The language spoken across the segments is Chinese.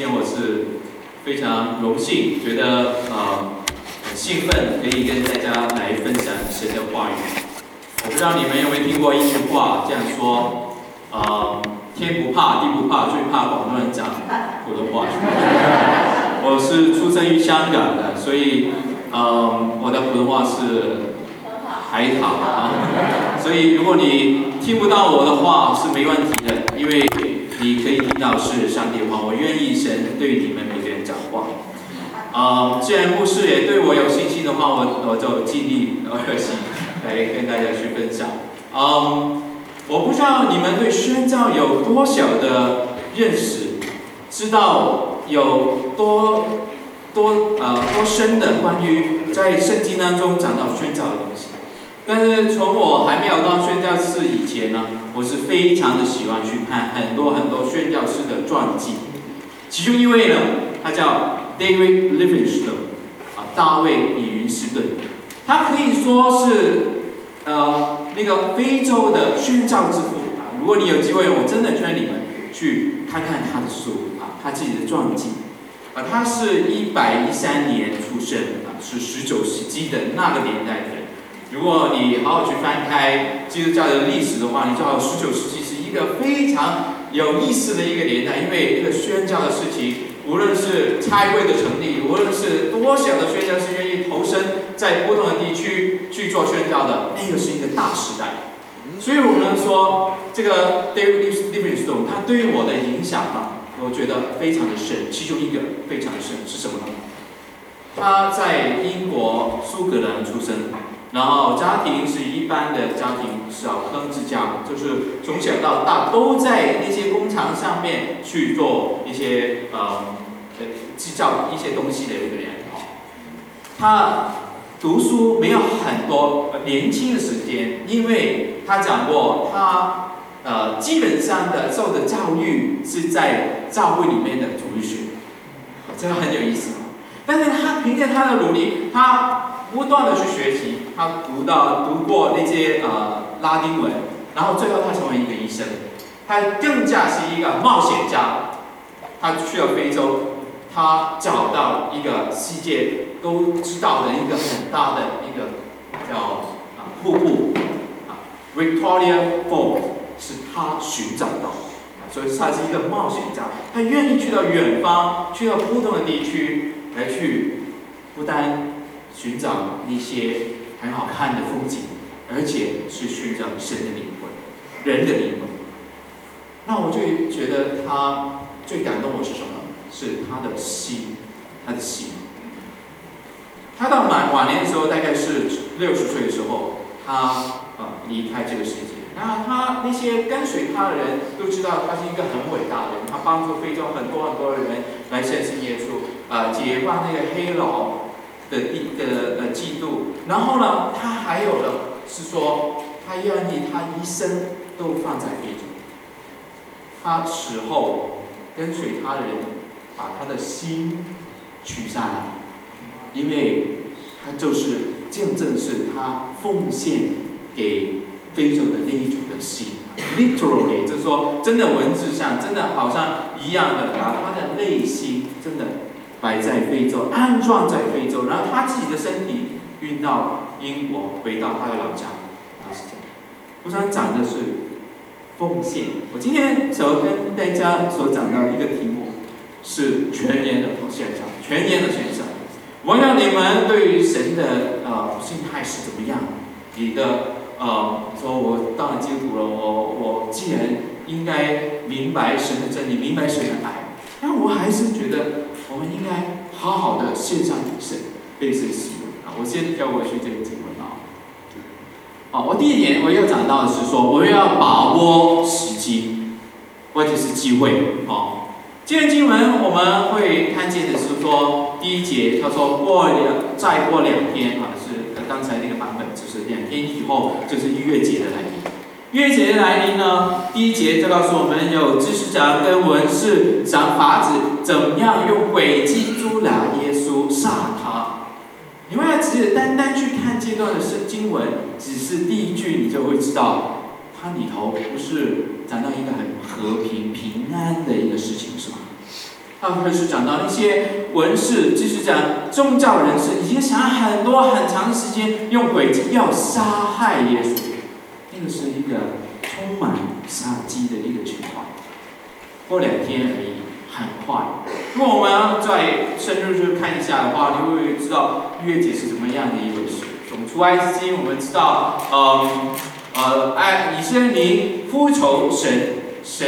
因为我是非常荣幸，觉得呃很兴奋，可以跟大家来分享神的话语。我不知道你们有没有听过一句话这样说，呃，天不怕地不怕，最怕广东人讲普通话。我是出生于香港的，所以呃我的普通话是还好啊。所以如果你听不到我的话是没问题的，因为你可以听到是上帝话。我愿意神对你们每个人讲话。啊，既然牧师也对我有信心的话，我我就尽力而行来跟大家去分享。嗯，我不知道你们对宣教有多少的认识，知道有多多呃多深的关于在圣经当中讲到宣教的东西。但是从我还没有当宣教士以前呢，我是非常的喜欢去看很多很多宣教士的传记。其中一位呢，他叫 David Livingstone，啊，大卫李云斯顿，他可以说是呃那个非洲的宣教之父啊。如果你有机会，我真的劝你们去看看他的书啊，他自己的传记啊。他是一百一三年出生啊，是十九世纪的那个年代的人。如果你好好去翻开基督教的历史的话，你知道十九世纪是一个非常有意思的一个年代，因为一个宣教的事情，无论是差会的成立，无论是多少的宣教士愿意投身在不同的地区去做宣教的，那个是一个大时代。所以我们说，这个 David Livingstone 他对于我的影响啊，我觉得非常的深。其中一个非常的深是什么呢？他在英国苏格兰出生。然后家庭是一般的家庭，小康之家，就是从小到大都在那些工厂上面去做一些呃制造一些东西的一个人哦。他读书没有很多年轻的时间，因为他讲过，他呃基本上的受的教育是在教会里面的主日学，这个很有意思。但是他凭借他的努力，他。不断的去学习，他读到读过那些呃拉丁文，然后最后他成为一个医生，他更加是一个冒险家，他去了非洲，他找到一个世界都知道的一个很大的一个叫啊瀑布啊，Victoria Falls 是他寻找到，所以他是一个冒险家，他愿意去到远方，去到不同的地区来去不单。寻找一些很好看的风景，而且是寻找神的灵魂、人的灵魂。那我就觉得他最感动我是什么？是他的心，他的心。他到晚晚年的时候，大概是六十岁的时候，他啊离开这个世界。然后他那些跟随他的人都知道他是一个很伟大的人，他帮助非洲很多很多的人来相信耶稣，啊解放那个黑佬。的一个呃嫉妒，然后呢，他还有的是说，他愿意他一生都放在非洲。他死后跟随他的人把他的心取下来，因为他就是见证是他奉献给非洲的那一种的心，literally 就是说真的文字上真的好像一样的，把他的内心真的。摆在非洲，安装在非洲，然后他自己的身体运到英国，回到他的老家，他是这样。我想讲的是奉献。我今天所跟大家所讲到一个题目是全年的奉献上，全年的献上。我想你们对于神的呃心态是怎么样？你的呃说，我当了基督徒了，我我既然应该明白神的真理，明白神的爱，但我还是觉得。我们应该好好的献上给神，被神喜悦啊！我先跳过去这个经文啊。好，我第一点我要讲到的是说，我们要把握时机，或者是机会啊。这段经文我们会看见的是说，第一节他说过两再过两天啊，是刚才那个版本，就是两天以后就是逾越节的来临。月节来临呢，第一节就告诉我们有知识长跟文士想法子，怎么样用诡计捉拿耶稣杀他。你们要只是单单去看这段的圣经文，只是第一句，你就会知道，它里头不是讲到一个很和平平安的一个事情，是吗？他开始讲到一些文士，就是讲宗教人士，已经想很多很长时间，用诡计要杀害耶稣。这是一个充满杀机的一个情况。过两天而已，很快。如果我们要再深入去看一下的话，你会知道逾越节是怎么样的一回事。从出埃及，我们知道，嗯，呃，哎，以色列民呼求神，神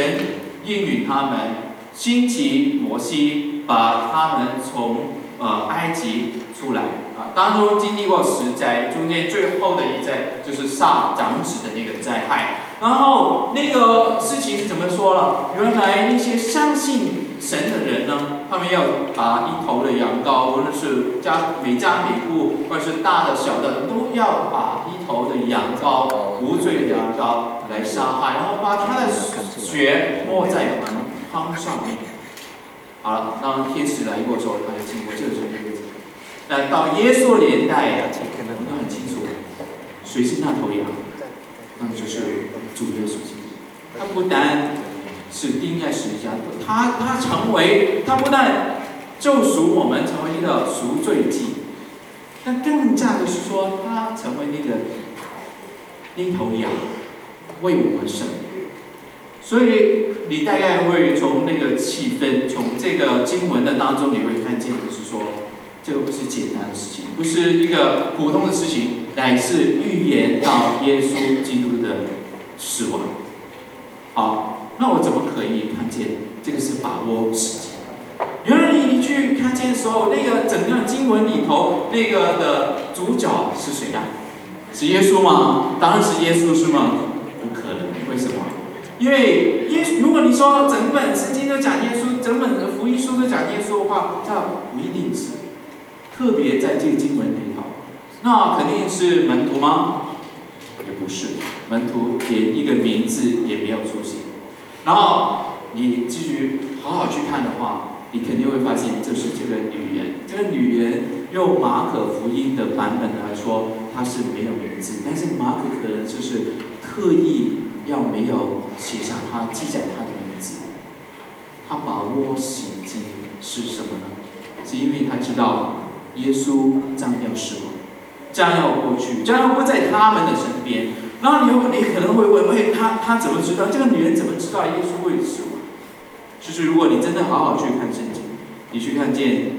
应允他们。兴起摩西，把他们从呃埃及出来啊，当中经历过十灾，中间最后的一灾就是杀长子的那个灾害。然后那个事情怎么说了？原来那些相信神的人呢，他们要把一头的羊羔，无论是家每家每户，或者是大的小的，都要把一头的羊羔，无罪的羊羔来杀害，然后把他的血抹在门。框上面，好了，当天使来过之后，他就经过这个。那到耶稣年代，我们都很清楚，谁是那头羊？那就是主耶稣基督。他不单是钉在十字架，他他成为，他不但救赎我们，成为一个赎罪祭，但更加的是说，他成为那个那头羊，为我们生。所以你大概会从那个气氛，从这个经文的当中，你会看见，就是说，这个不是简单的事情，不是一个普通的事情，乃是预言到耶稣基督的死亡。好，那我怎么可以看见这个是把握时机？原来你去看见的时候，那个整个经文里头那个的主角是谁呀？是耶稣吗？当然是耶稣，是吗？不可能，为什么？因为耶，如果你说整本圣经都讲耶稣，整本福音书都讲耶稣的话，这不一定是。特别在这个经文里头，那肯定是门徒吗？也不是，门徒连一个名字也没有出现。然后你继续好好去看的话，你肯定会发现，这是这个女人。这个女人用马可福音的版本来说，她是没有名字，但是马可可能就是特意。要没有写上他记载他的名字，他把握时机是什么呢？是因为他知道耶稣将要死亡，将要过去，将要不在他们的身边。然后你你可能会问：喂，他他怎么知道？这个女人怎么知道耶稣会死亡？就是如果你真的好好去看圣经，你去看见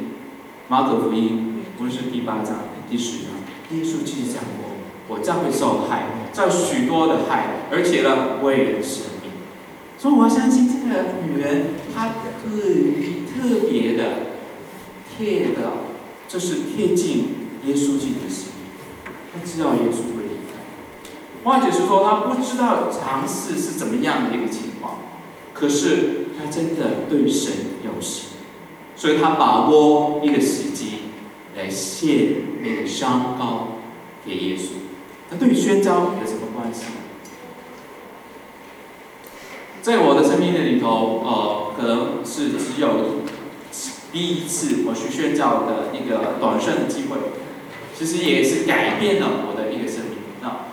马可福音，不是第八章、第十章，耶稣记讲过。我将会受害，遭许多的害，而且呢，为人舍命。所以我相信这个女人，她特别特别的贴的，就是贴近耶稣基督的心。他知道耶稣会离开，或者是说他不知道尝试是怎么样的一个情况，可是他真的对神有心，所以他把握一个时机来献那个香膏给耶稣。那对于宣教有什么关系？在我的生命里头，呃，可能是只有第一次我去宣教的一个短暂的机会，其实也是改变了我的一个生命。那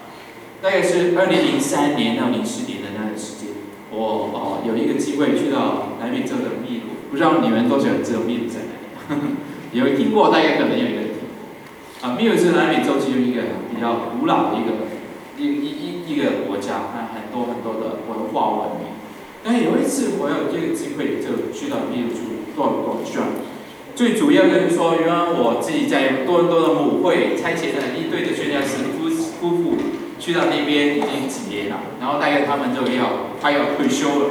大概是二零零三年到零四年的那段时间，我哦有一个机会去到南美洲的秘鲁，不知道你们多久知道秘鲁在哪里？有听过，大概可能有一个。啊，秘鲁是南美洲其中一个比较古老的一个一一一一个国家，啊，很多很多的文化文明。但有一次我有这个机会就去到秘鲁去做做宣最主要就是说，原来我自己在多伦多的母会差遣了一队的宣教士夫夫妇去到那边已经几年了，然后大概他们就要他要退休了，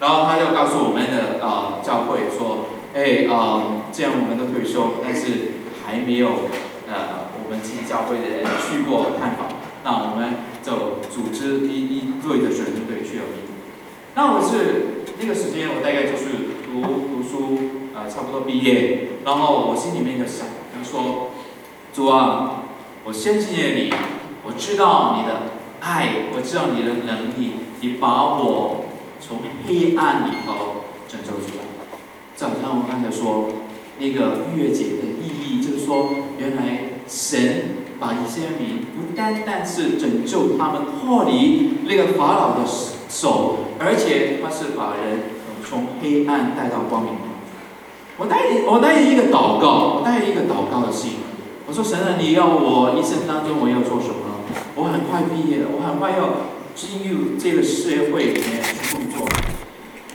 然后他就告诉我们的啊教会说，哎啊，既然我们都退休，但是还没有。呃，我们自己教会的人去过探访，那我们就组织一一队的学生队去了。那我是那个时间，我大概就是读读书，呃，差不多毕业，然后我心里面就想，就说，主啊，我相信你，我知道你的爱，我知道你的能力，你把我从黑暗里头拯救出来。就好像我刚才说，那个月姐的意义，就是说。原来神把以色列民不单单是拯救他们脱离那个法老的手，而且他是把人从黑暗带到光明我带我带一个祷告，我带一个祷告的心。我说神啊，你要我一生当中我要做什么？我很快毕业了，我很快要进入这个社会里面去工作。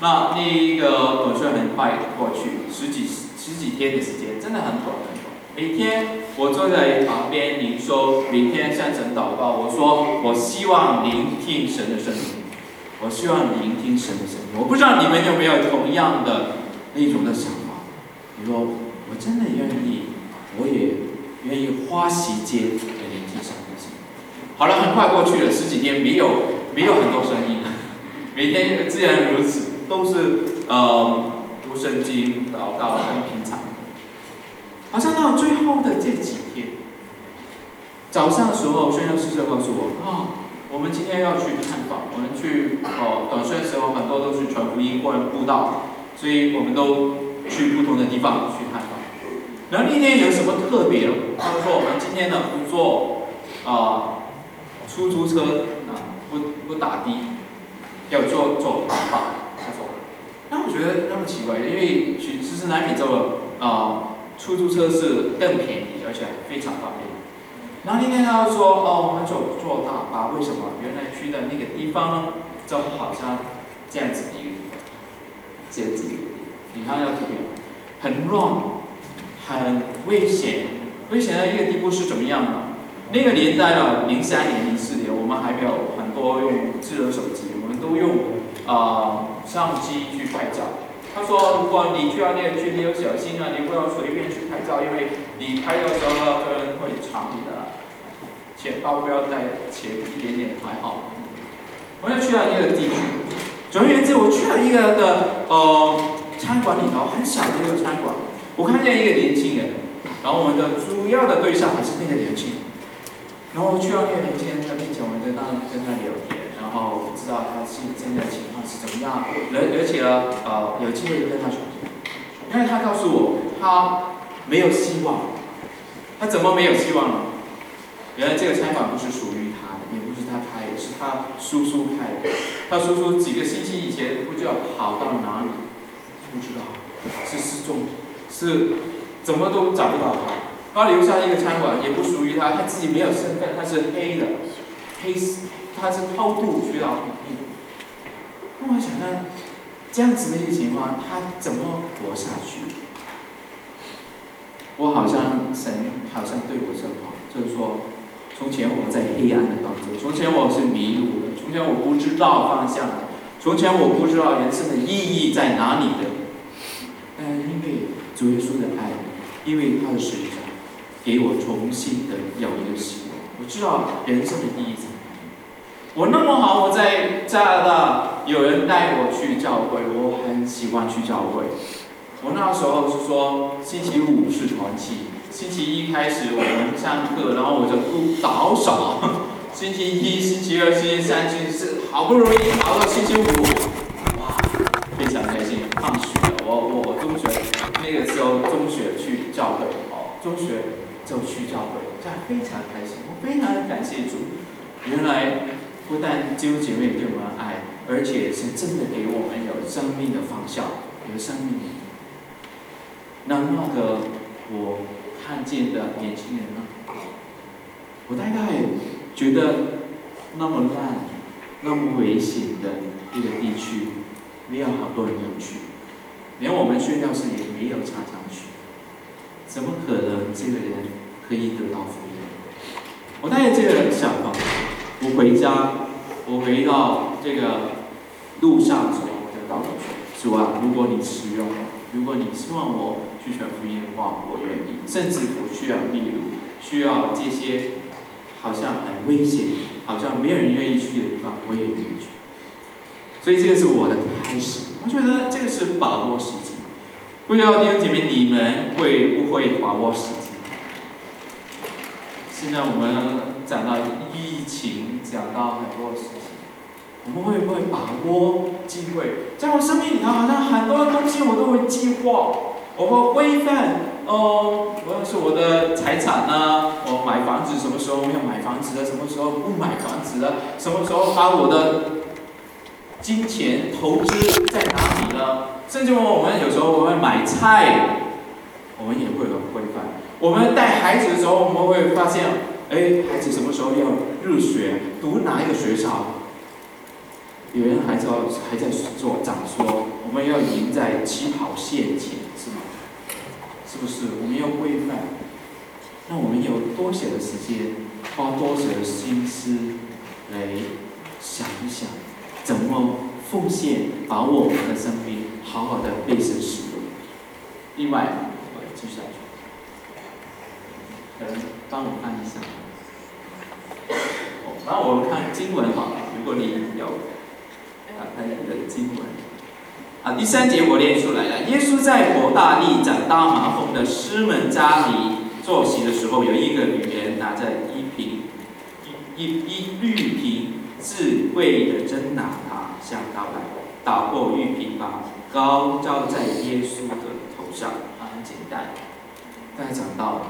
那那一个短顺很快过去，十几十几天的时间，真的很短很短。每天我坐在旁边您说，每天向神祷告。我说我希望聆听神的声音，我希望聆听神的声音。我不知道你们有没有同样的那种的想法。你说，我真的愿意，我也愿意花时间来聆听神的声音。好了，很快过去了，十几天没有没有很多声音，每天自然如此，都是呃读圣经、祷告很平常。好像到最后的这几天，早上的时候，宣教师就告诉我啊，我们今天要去探访，我们去哦短宣的时候，很多都是传福音或者布道，所以我们都。去不同的地方去探访，然后那天有什么特别？他说我们今天呢不坐啊出租车啊，不不打的，要坐坐大巴。他说，那我觉得那么奇怪，因为其实南美洲的啊出租车是更便宜，而且非常方便。然后那天他说哦，我们走坐大巴，为什么？原来去的那个地方呢，就好像这样子的一个，这样子。你看要图片，很乱，很危险。危险的一个地步是怎么样的？那个年代了，零三年、零四年，我们还没有很多用智能手机，我们都用啊相机去拍照。他说，如果你去到那个区，你要小心啊，你不要随便去拍照，因为你拍照的时候呢，可能会藏你的钱包，不要带钱，一点点还好。我要去了一个地区，总而言之，我去了一个的呃。餐馆里头很小的一个餐馆，我看见一个年轻人，然后我们的主要的对象还是那个年轻人，然后去到那个年轻人的面前，我们跟他跟他聊天，然后知道他现现在情况是怎么样，而而且呢，呃，有机会跟他说，因为他告诉我他没有希望，他怎么没有希望呢？原来这个餐馆不是属于他的，也不是他开的，是他叔叔开的，他叔叔几个星期以前不知道跑到哪里。不知道是失踪，是怎么都找不到他。他留下一个餐馆，也不属于他，他自己没有身份，他是黑的，黑，他是偷渡去到印度。那我想呢，这样子的一个情况，他怎么活下去？我好像神好像对我说话，就是说，从前我在黑暗的当中，从前我是迷路的，从前我不知道方向的，从前我不知道人生的意义在哪里的。但因为主耶稣的爱，因为他的死上，给我重新的有一个希望。我知道人生的意义在哪里。我那么好，我在加拿大，有人带我去教会，我很喜欢去教会。我那时候是说，星期五是团契，星期一开始我们上课，然后我就不倒少。星期一、星期二、星期三、星期四，好不容易熬到星期五，哇，非常开心，放学。我我中学那个时候，中学去教会，哦，中学就去教会，这样非常开心。我非常感谢主，原来不但弟兄姐妹对我们爱，而且是真的给我们有生命的方向，有生命。那那个我看见的年轻人呢？我大概觉得那么烂、那么危险的一个地区，没有好多人要去。连我们宣教士也没有常常去，怎么可能这个人可以得到福音？我带着这个想法，我回家，我回到这个路上的时候，我就告说：“主啊，如果你使用，如果你希望我去传福音的话，我愿意。甚至我需要秘鲁，需要这些好像很危险、好像没有人愿意去的地方，我也愿意去。所以这个是我的开始。”我觉得这个是把握时机，不知道弟兄姐妹你们会不会把握时机？现在我们讲到疫情，讲到很多事情，我们会不会把握机会？在我生命里头，好像很多东西我都会计划，我们规范哦，无论是我的财产呢，我买房子什么时候要买房子的，什么时候不买房子的，什么时候把我的。金钱投资在哪里呢？甚至我们有时候我们买菜，我们也会很规范。我们带孩子的时候，我们会发现，哎，孩子什么时候要入学，读哪一个学校？有人还在还在做讲说，我们要赢在起跑线前，是？不是？我们要规范，那我们有多些的时间，花多少的心思来想一想，怎么奉献，把我们的生命好好的被神使用。另外，我继续下去，能帮我看一下。哦，那我看经文哈，如果你有啊，看你的经文。啊，第三节我念出来了。耶稣在伯大利长大麻风的师门家里坐席的时候，有一个女人拿着一瓶一一一玉瓶自贵的真拿塔向他来，打破玉瓶，把膏浇在耶稣的头上。啊，很简单。刚才讲到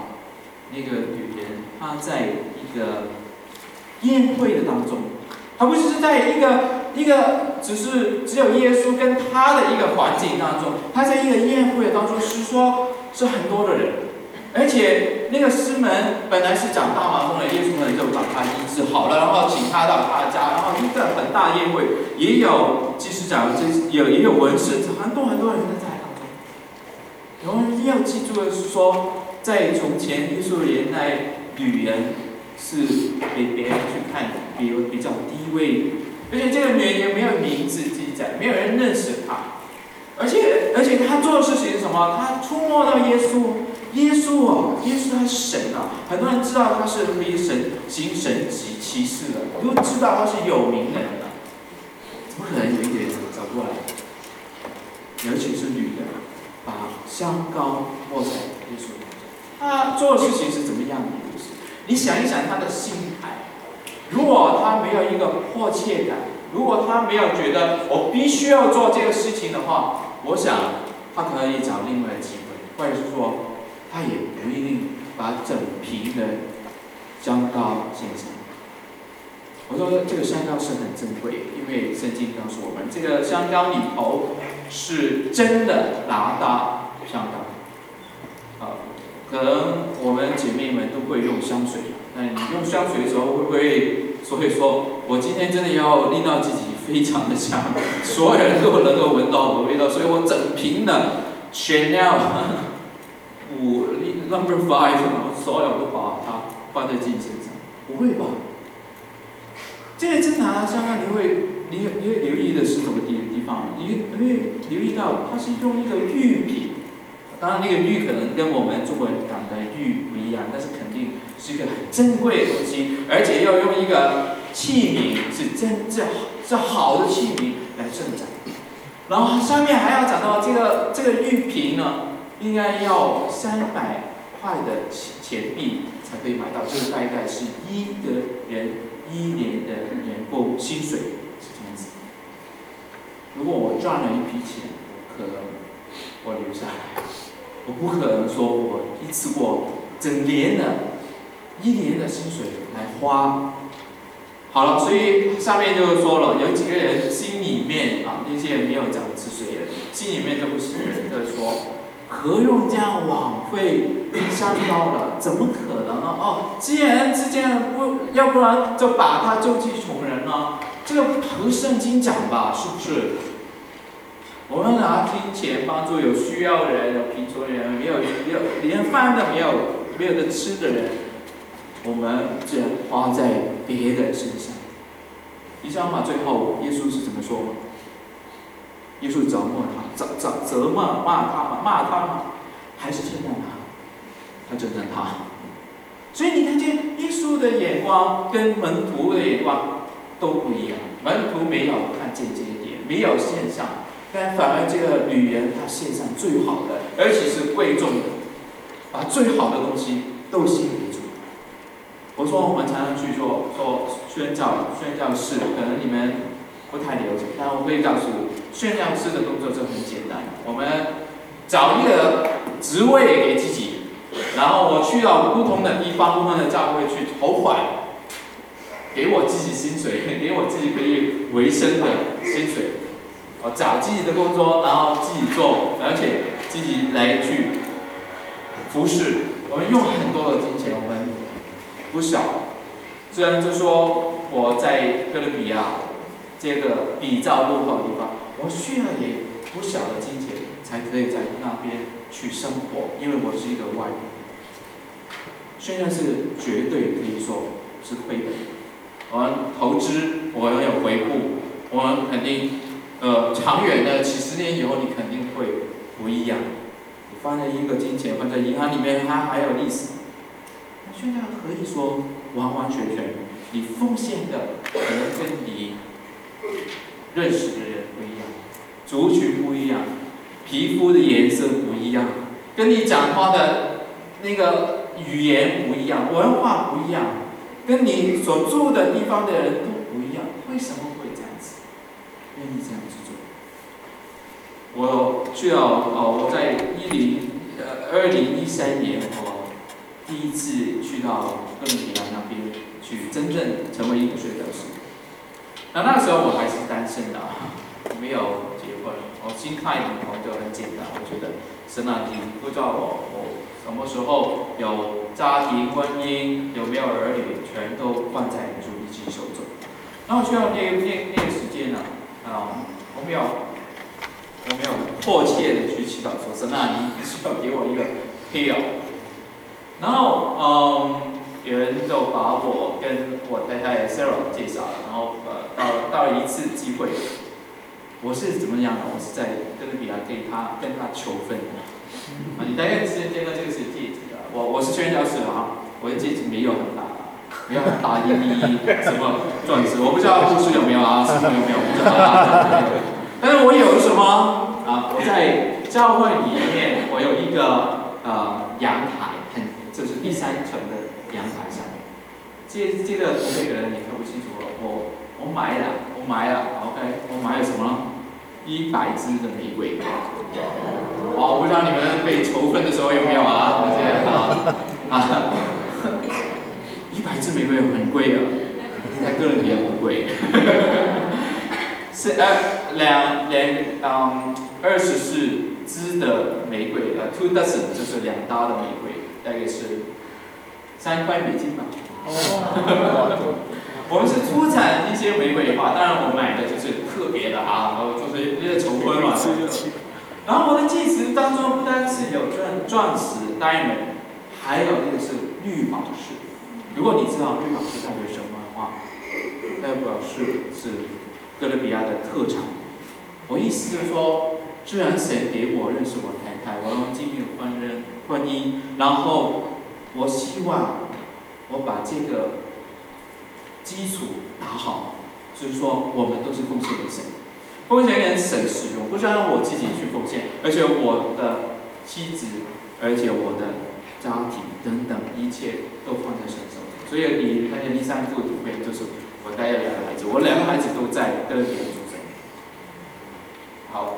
那个女人，她在一个宴会的当中，她不是在一个。一个只是只有耶稣跟他的一个环境当中，他在一个宴会当中是说，是很多的人，而且那个师门本来是讲大麻风的，耶稣呢就把他医治好了，然后请他到他家，然后一个很大宴会，也有即使讲这有也有文士，很多很多人都在当中。我们一定要记住的是说，在从前耶稣年代，女人是给别人去看，比如比较低位。而且这个女人也没有名字记载，没有人认识她。而且，而且她做的事情是什么？她触摸到耶稣，耶稣哦，耶稣他是神啊！很多人知道他是可以神行神奇奇事的，都知道他是有名人的。怎么可能有一个人走过来？尤其是女的，把香膏抹在耶稣他做的事情是怎么样的？你想一想他的心态。如果他没有一个迫切感，如果他没有觉得我必须要做这个事情的话，我想他可以找另外的机会，或者是说他也不一定把整瓶的香膏献上。我说这个香膏是很珍贵，因为圣经告诉我们，这个香膏里头是真的拿达香膏。啊，可能我们姐妹们都会用香水。哎，你用香水的时候会不会？所以说我今天真的要令到自己非常的香，所有人都能够闻到我的味道，所以我整瓶的 Chanel 五 Number Five，我所有都把它放在自己身上。不会吧？这个真拿香啊，你会你你会留意的是什么地地方？你你会留意到它是用一个玉品，当然那个玉可能跟我们中国人讲的玉不一样，但是肯定。是一个很珍贵的东西，而且要用一个器皿，是真正是好的器皿来盛展。然后上面还要讲到这个这个玉瓶呢，应该要三百块的钱币才可以买到，这个大概是一个人一年的年工薪水是这样子。如果我赚了一笔钱，可能我留下来，我不可能说我一次过整年的。一年的薪水来花，好了，所以下面就是说了，有几个人心里面啊，那些没有讲是谁的，心里面都不是的说，何用这样枉费香膏了？怎么可能呢？哦，既然之间不，要不然就把他救济穷人呢？这个不圣经讲吧，是不是？我们拿金钱帮助有需要的人，有贫穷的人，没有没有连饭都没有没有的吃的人。我们只花在别人身上。你知道吗？最后耶稣是怎么说吗？耶稣责骂他，责责责骂骂他吗？骂他吗？还是称赞他？他称赞他。所以你看见耶稣的眼光跟门徒的眼光都不一样。门徒没有看见这一点，没有献上，但反而这个女人她献上最好的，而且是贵重的，把最好的东西都献给主。我说我们常常去做做宣教宣教士，可能你们不太了解，但我会告诉宣教师的工作就很简单。我们找一个职位给自己，然后我去到不同的地方、不同的教会去投怀，给我自己薪水，给我自己可以维生的薪水，我，找自己的工作，然后自己做，而且自己来去服侍。我们用很多的金钱，我们不小。虽然就说我在哥伦比亚这个比较落后的地方，我需要也不小的金钱才可以在那边去生活，因为我是一个外人。现在是绝对可以说是亏本。我们投资，我们有回报，我们肯定，呃，长远的几十年以后，你肯定会不一样。放在一个金钱放在银行里面，它还有利息。现在可以说完完全全，你奉献的可能跟你认识的人不一样，族群不一样，皮肤的颜色不一样，跟你讲话的那个。语言不一样，文化不一样，跟你所住的地方的人都不一样，为什么会这样子？愿意这样子做？我去了哦，我在一零呃二零一三年我第一次去到哥伦比亚那边去真正成为一个宣教士。那那时候我还是单身的，没有结婚，我心态里头就很简单，我觉得神啊，你不知道我我。什么时候有家庭、婚姻，有没有儿女，全都放在主一起手中。然后需要那那那个时间呢？啊，我没有，我没有迫切的去祈祷说，神啊，你需要给我一个配偶。然后，嗯，有人就把我跟我太太 Sarah 介绍了，然后呃，到到一次机会，我是怎么样的？我是在哥伦比亚跟他跟他求婚。啊，你大概之前见到这个是戒指的，我我是宣教士啊，我的戒指没有很大，没有很大一粒什么钻石，我不知道护士有没有啊，师傅有没有，不知道啊。但是我有什么啊？我在教会里面，我有一个呃阳台，很就是第三层的阳台上面。这这个图片可能你看不清楚了，我我买了，我买了，OK，我买了什么？一百支的玫瑰。哦，我不知道你们被求婚的时候有没有啊？这些啊，一百支玫瑰很贵的，在个人也很贵。是呃两两嗯二十四支的玫瑰，呃 two dozen 就是两搭的玫瑰，大概是三块美金吧。哦，我们是出产一些玫瑰花，当然我买的就是特别的啊，然后就是因为求婚嘛。然后我的戒指当中不单是有钻钻石 diamond，还有那个是绿宝石。如果你知道绿宝石代表什么的话，代表是是哥伦比亚的特产。我意思就是说，居然神给我认识我婚姻，然后我希望我把这个基础打好，就是说我们都是奉献给神。奉献给神使用，不是让我自己去奉献，而且我的妻子，而且我的家庭等等一切都放在神手里。所以你看见第三幅图片，就是我带了两个孩子，我两个孩子都在哥伦比亚出生。好，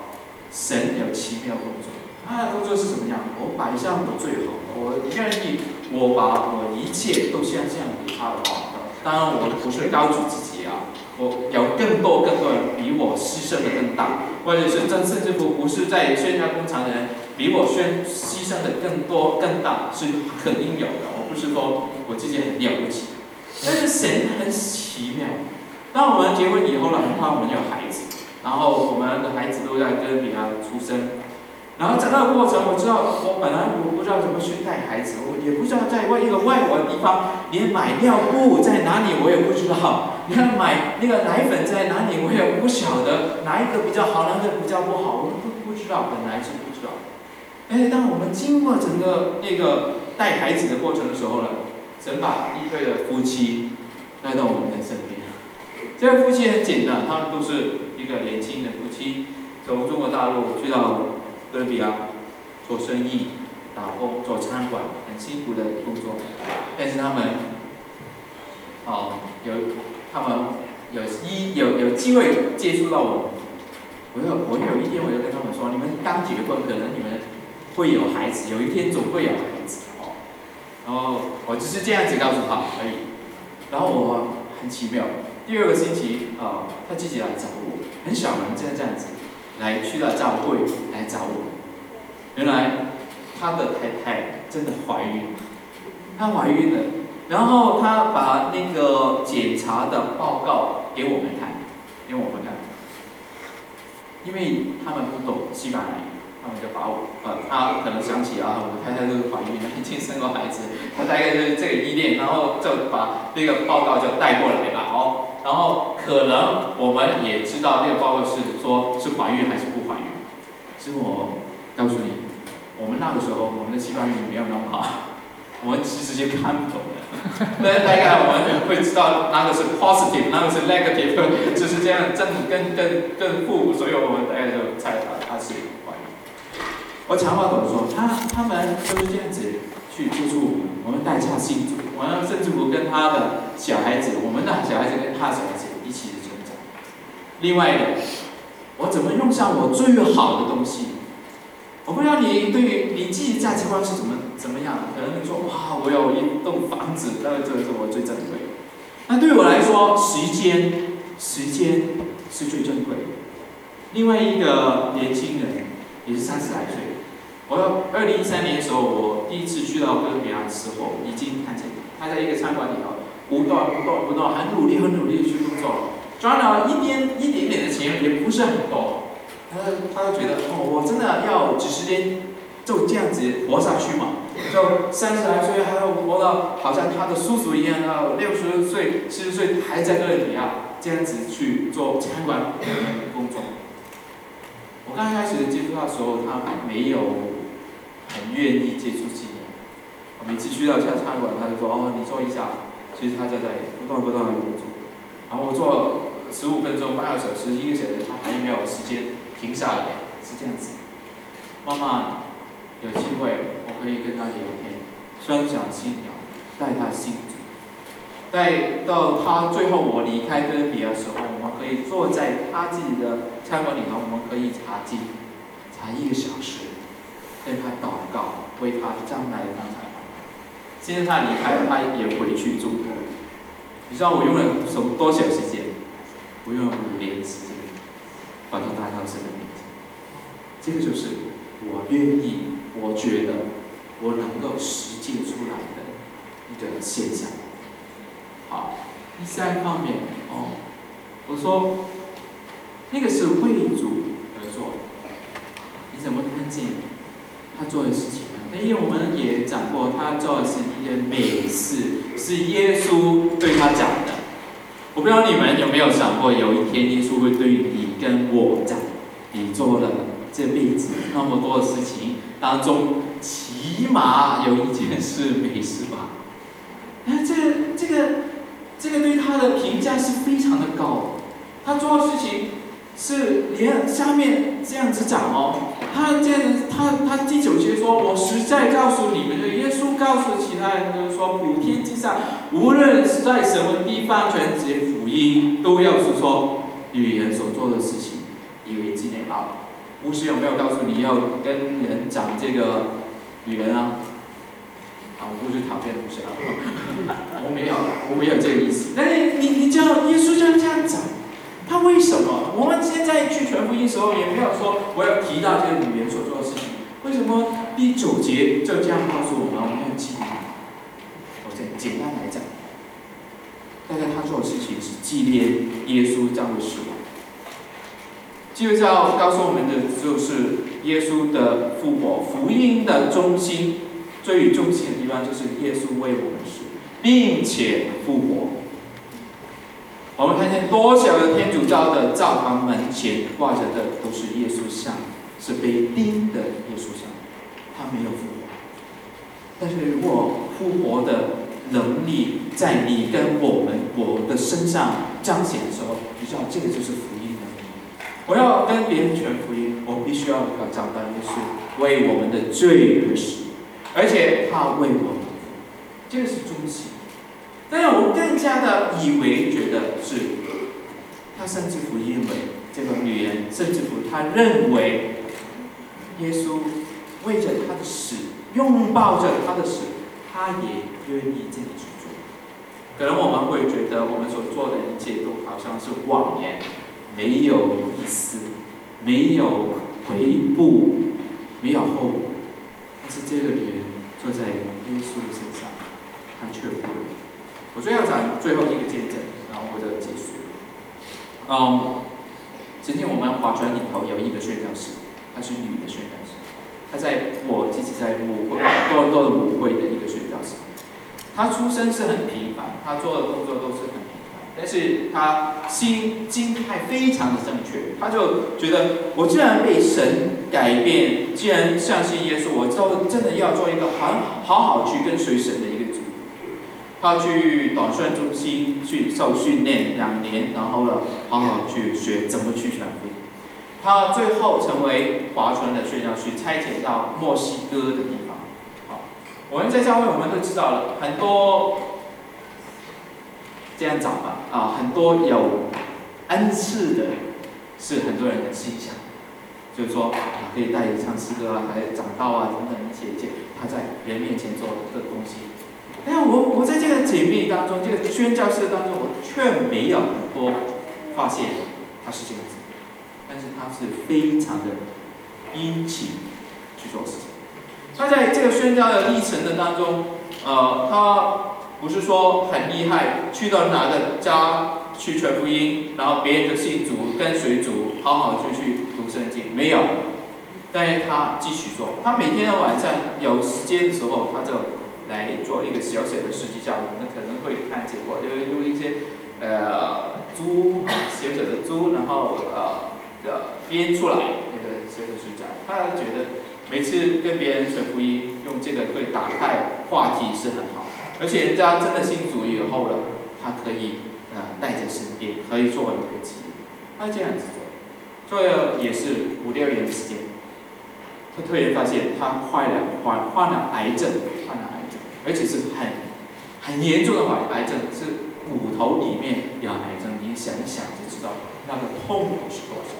神有奇妙工作，他的工作是什么样？我摆上我最好，我愿意，我把我一切都献上给他的话，当然我不是高举自己啊。我有更多更多人比我牺牲的更大，或者是真甚至不不是在宣教工厂的人比我宣牺牲的更多更大，是肯定有的。我不是说我自己很了不起，但是神很奇妙。当我们结婚以后呢，很怕我们有孩子，然后我们的孩子都在哥伦比亚出生。然后整个过程，我知道我本来我不知道怎么去带孩子，我也不知道在外一个外国的地方，连买尿布在哪里我也不知道，你看买那个奶粉在哪里我也不晓得，哪一个比较好，哪个比较不好，我都不知道，本来是不知道。哎，当我们经过整个那个带孩子的过程的时候呢，神把一对的夫妻带到我们的身边。这个夫妻很简单，他们都是一个年轻的夫妻，从中国大陆去到。哥伦比亚做生意、打工、做餐馆，很辛苦的工作。但是他们，哦，有他们有一有有机会接触到我。我有我有一天我就跟他们说：你们刚结婚，可能你们会有孩子，有一天总会有孩子哦。然后我只是这样子告诉他而已。然后我很奇妙。第二个星期啊，他自己来找我，很小人这样这样子，来去了教会来找我。原来他的太太真的怀孕，她怀孕了，然后他把那个检查的报告给我们看，给我们看，因为他们不懂西班牙语。他们就把我，呃，他可能想起啊，我太太就是怀孕了，已经生过孩子，他大概就是这个依恋，然后就把那个报告就带过来了，然后可能我们也知道那个报告是说是怀孕还是不怀孕，其实我告诉你，我们那个时候我们的西班牙语没有那么好，我们其实就看不懂的，那大概我们会知道那个是 positive，那个是 negative，就是这样正跟跟跟负，所以我们大概就猜到他是怀孕。我长话短说，他他们就是这样子去接触我们，我们带他信主，我们甚至乎跟他的小孩子，我们的小孩子跟他的小孩子一起的成长。另外一个，我怎么用上我最好的东西？我不知道你对于你自己价值观是怎么怎么样？可能你说哇，我有一栋房子，那这是我最珍贵。那对我来说，时间时间是最珍贵的。另外一个年轻人也是三十来岁。我二零一三年的时候，我第一次去到哥伦比亚的时候，已经看见他在一个餐馆里头，不断不断不断，很努力很努力的去工作，赚了一点一点点的钱，也不是很多。他他就觉得哦，我真的要几十年就这样子活下去嘛？就三十来岁还要活到好像他的叔叔一样，到六十岁、七十岁还在哥伦比亚这样子去做餐馆工作。我刚开始接触他的时候，他没有。很愿意接触技能，每次去到下餐馆，他就说：“哦，你坐一下。”其实他就在不断不断的工作，然后做十五分钟、半个小时、一个小时，他还没有时间停下来，是这样子。妈妈有机会，我可以跟他聊天，分享信仰，带他信主。带到他最后我离开哥伦比亚的时候，我们可以坐在他自己的餐馆里头，我们可以茶经，茶一个小时。为他祷告，为他将来的方才。现在他离开，他也回去中国。你知道我用了什么多少时间？我用了五年时间，把他带到神的面前。这个就是我愿意，我觉得我能够实践出来的一个现象。好，第三方面哦，我说那个是为主而做，你怎么看见？他做的事情呢？因为我们也讲过，他做的是一件美事，是耶稣对他讲的。我不知道你们有没有想过，有一天耶稣会对你跟我讲：“你做了这辈子那么多的事情当中，起码有一件事美事吧？”哎，这个、这个、这个对他的评价是非常的高。他做的事情。是连下面这样子讲哦，他这样，他他第九节说：“我实在告诉你们，的耶稣告诉其他人，就是说，普天之上，无论是在什么地方传接福音，都要是说女人所做的事情，以为纪念啊。牧师有没有告诉你要跟人讲这个女人啊？啊，我不是讨厌牧师啊，我没有，我没有这个意思。那你你你叫耶稣就这样讲。他为什么？我们现在去传福音的时候，也没有说我要提到这个女人所做的事情。为什么第九节就这样告诉我们？我们要记念。我简简单来讲，大概他做的事情是纪念耶稣这样的死亡。基督教告诉我们的就是耶稣的复活，福音的中心、最中心的地方就是耶稣为我们死，并且复活。我们看见多少的天主教的教堂门前挂着的都是耶稣像，是被钉的耶稣像，他没有复活。但是如果复活的能力在你跟我们我的身上彰显的时候，你知道这个就是福音的。我要跟别人传福音，我必须要要找到耶稣为我们的罪而死，而且他为我们，这个是中心。但是我更加的以为觉得是，他甚至乎因为这个女人，甚至乎他认为，耶稣为着他的死，拥抱着他的死，他也愿意这样去做。可能我们会觉得我们所做的一切都好像是妄言，没有意思，没有回步，没有后果。但是这个女人坐在耶稣的身上，他却不。我最后讲最后一个见证，然后我就结束。嗯，今天我们划船里头有一个宣教士，她是女的宣教士，她在我自己在舞会多多的舞会的一个宣教士。她出身是很平凡，她做的工作都是很平凡，但是她心心态非常的正确。她就觉得，我既然被神改变，既然相信耶稣，我就真的要做一个很好好去跟随神的。他去短训中心去受训练两年，然后呢，好好去学怎么去传福音。他最后成为划船的宣教去拆遣到墨西哥的地方。好，我们在教会我们都知道了很多，这样讲吧，啊，很多有恩赐的，是很多人的心想，就是说啊，可以带你唱诗歌啊，还有讲道啊等等一些一些，他在人面前做的东西。但我我在这个姐妹当中，这个宣教士当中，我却没有多发现他是这样子，但是他是非常的殷勤去做事情。他在这个宣教的历程的当中，呃，他不是说很厉害，去到哪个家去传福音，然后别人就信主跟随主，好好就去读圣经，没有。但是他继续做，他每天晚上有时间的时候，他就。来做一个小小的实际教育，那可能会看结果，就是用一些呃猪，小小的猪，然后呃编出来那个小小实讲。他觉得每次跟别人传福音，用这个会打开话题是很好，而且人家真的信主以后了，他可以呃带在身边，可以作为一个记忆。他这样子做，做了也是五六年的时间，他突然发现他患了患患了癌症，患了。而且是很很严重的癌癌症，是骨头里面有癌症。你想一想就知道那个痛苦是多少。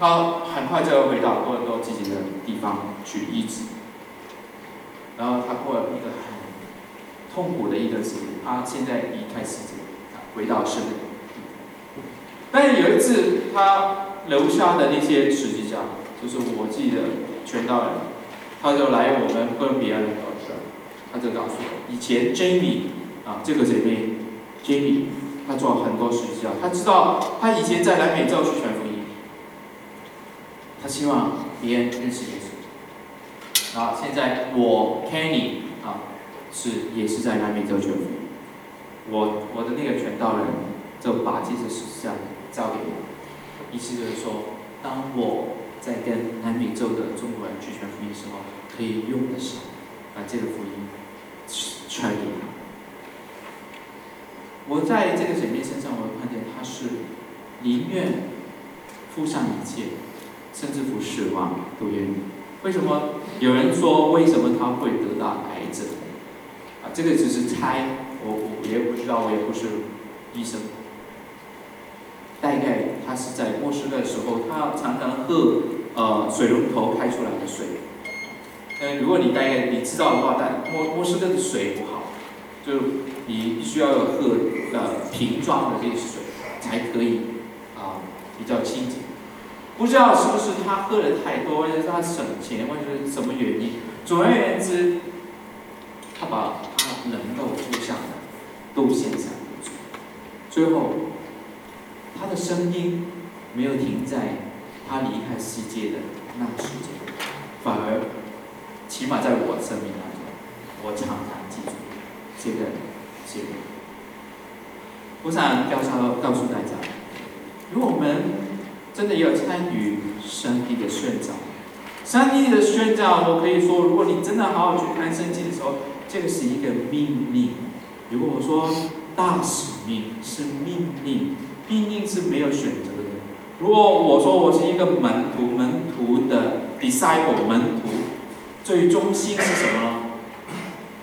他很快就要回到多伦多自己的地方去医治。然后他过了一个很痛苦的一段时间。他现在离开世界，回到生命。但是有一次，他留下的那些实际上，就是我记得全道人，他就来我们哥伦比亚的。他就告诉我，以前 Jamie 啊，这个姐妹 Jamie，她做很多事情，她知道她以前在南美洲去传福音，她希望别人认识耶稣。啊，现在我 Kenny 啊，是也是在南美洲传福音，我我的那个传道人就把这些事项交给我，意思就是说，当我在跟南美洲的中国人去传福音的时候，可以用的时候，把这个福音。传给他。我在这个姐妹身上，我看见她是宁愿付上一切，甚至付死亡都愿意。为什么？有人说，为什么她会得到癌症？啊，这个只是猜，我我也不知道，我也不是医生。大概她是在过世的时候，她常常喝呃水龙头开出来的水。嗯，如果你大概你知道的话，但墨墨斯哥的水不好，就你需要喝呃瓶装的这些水才可以啊比较清洁。不知道是不是他喝的太多，或者是他省钱，或者是什么原因。总而言之，他把他能够做下的都献上最后，他的声音没有停在他离开世界的那个时间，反而。起码在我生命当中，我常常记住这个结果。我想要告告诉大家，如果我们真的要参与上帝的宣召，上帝的宣召，我可以说，如果你真的好好去看圣经的时候，这个是一个命令。如果我说大使命是命令，命令是没有选择的。如果我说我是一个门徒，门徒的 disciple 门徒。最中心是什么呢？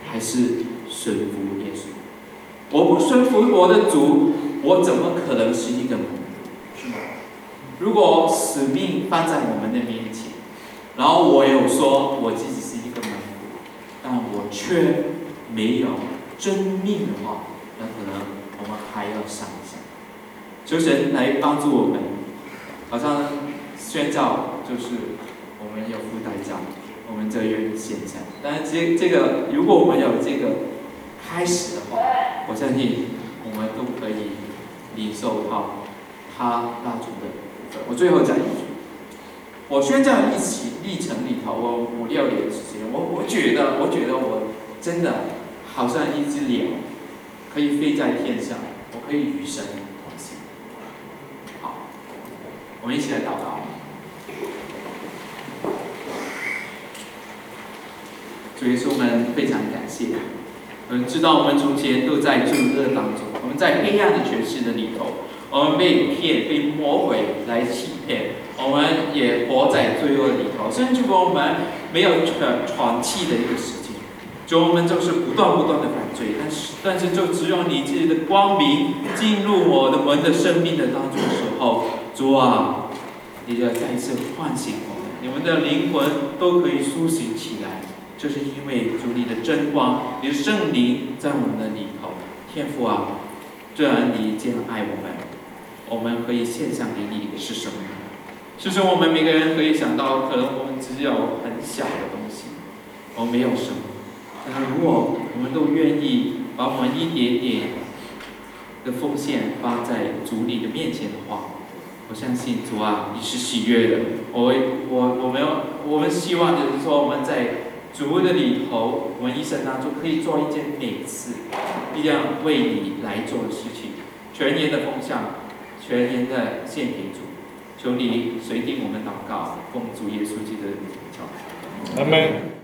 还是顺服耶稣？我不顺服我的主，我怎么可能是一个门徒？是吗？如果使命放在我们的面前，然后我有说我自己是一个门徒，但我却没有遵命的话，那可能我们还要想一想，求神来帮助我们。好像宣教就是我们要付代价，我们就愿意献上。但是这这个，如果我们有这个开始的话，我相信我们都可以领受到他那种的。我最后讲一句，我宣教一起历程里头，我五六年时间，我我觉得，我觉得我真的好像一只鸟，可以飞在天上，我可以与神同行。好，我们一起来祷告。主耶稣，我们非常感谢。我们知道我们从前都在罪恶当中，我们在黑暗的权势的里头，我们被骗、被魔鬼来欺骗，我们也活在罪恶里头，甚至我们没有喘喘气的一个时间，就我们就是不断不断的犯罪，但是但是就只有你自己的光明进入我的们的生命的当中的时候，主啊，你要再一次唤醒我们，你们的灵魂都可以苏醒起来。就是因为主你的真光，你的圣灵在我们的里头，天父啊，这样你这样爱我们，我们可以献上给你的是什么？其实我们每个人可以想到，可能我们只有很小的东西，我们没有什么。但是如果我们都愿意把我们一点点的奉献放在主你的面前的话，我相信主啊，你是喜悦的。我我我们我们希望就是说我们在。主的里头，我们一生当中可以做一件美事，一样为你来做的事情，全年的风向，全年的献给主，求你随定我们祷告，奉主耶稣基督的名求。阿门。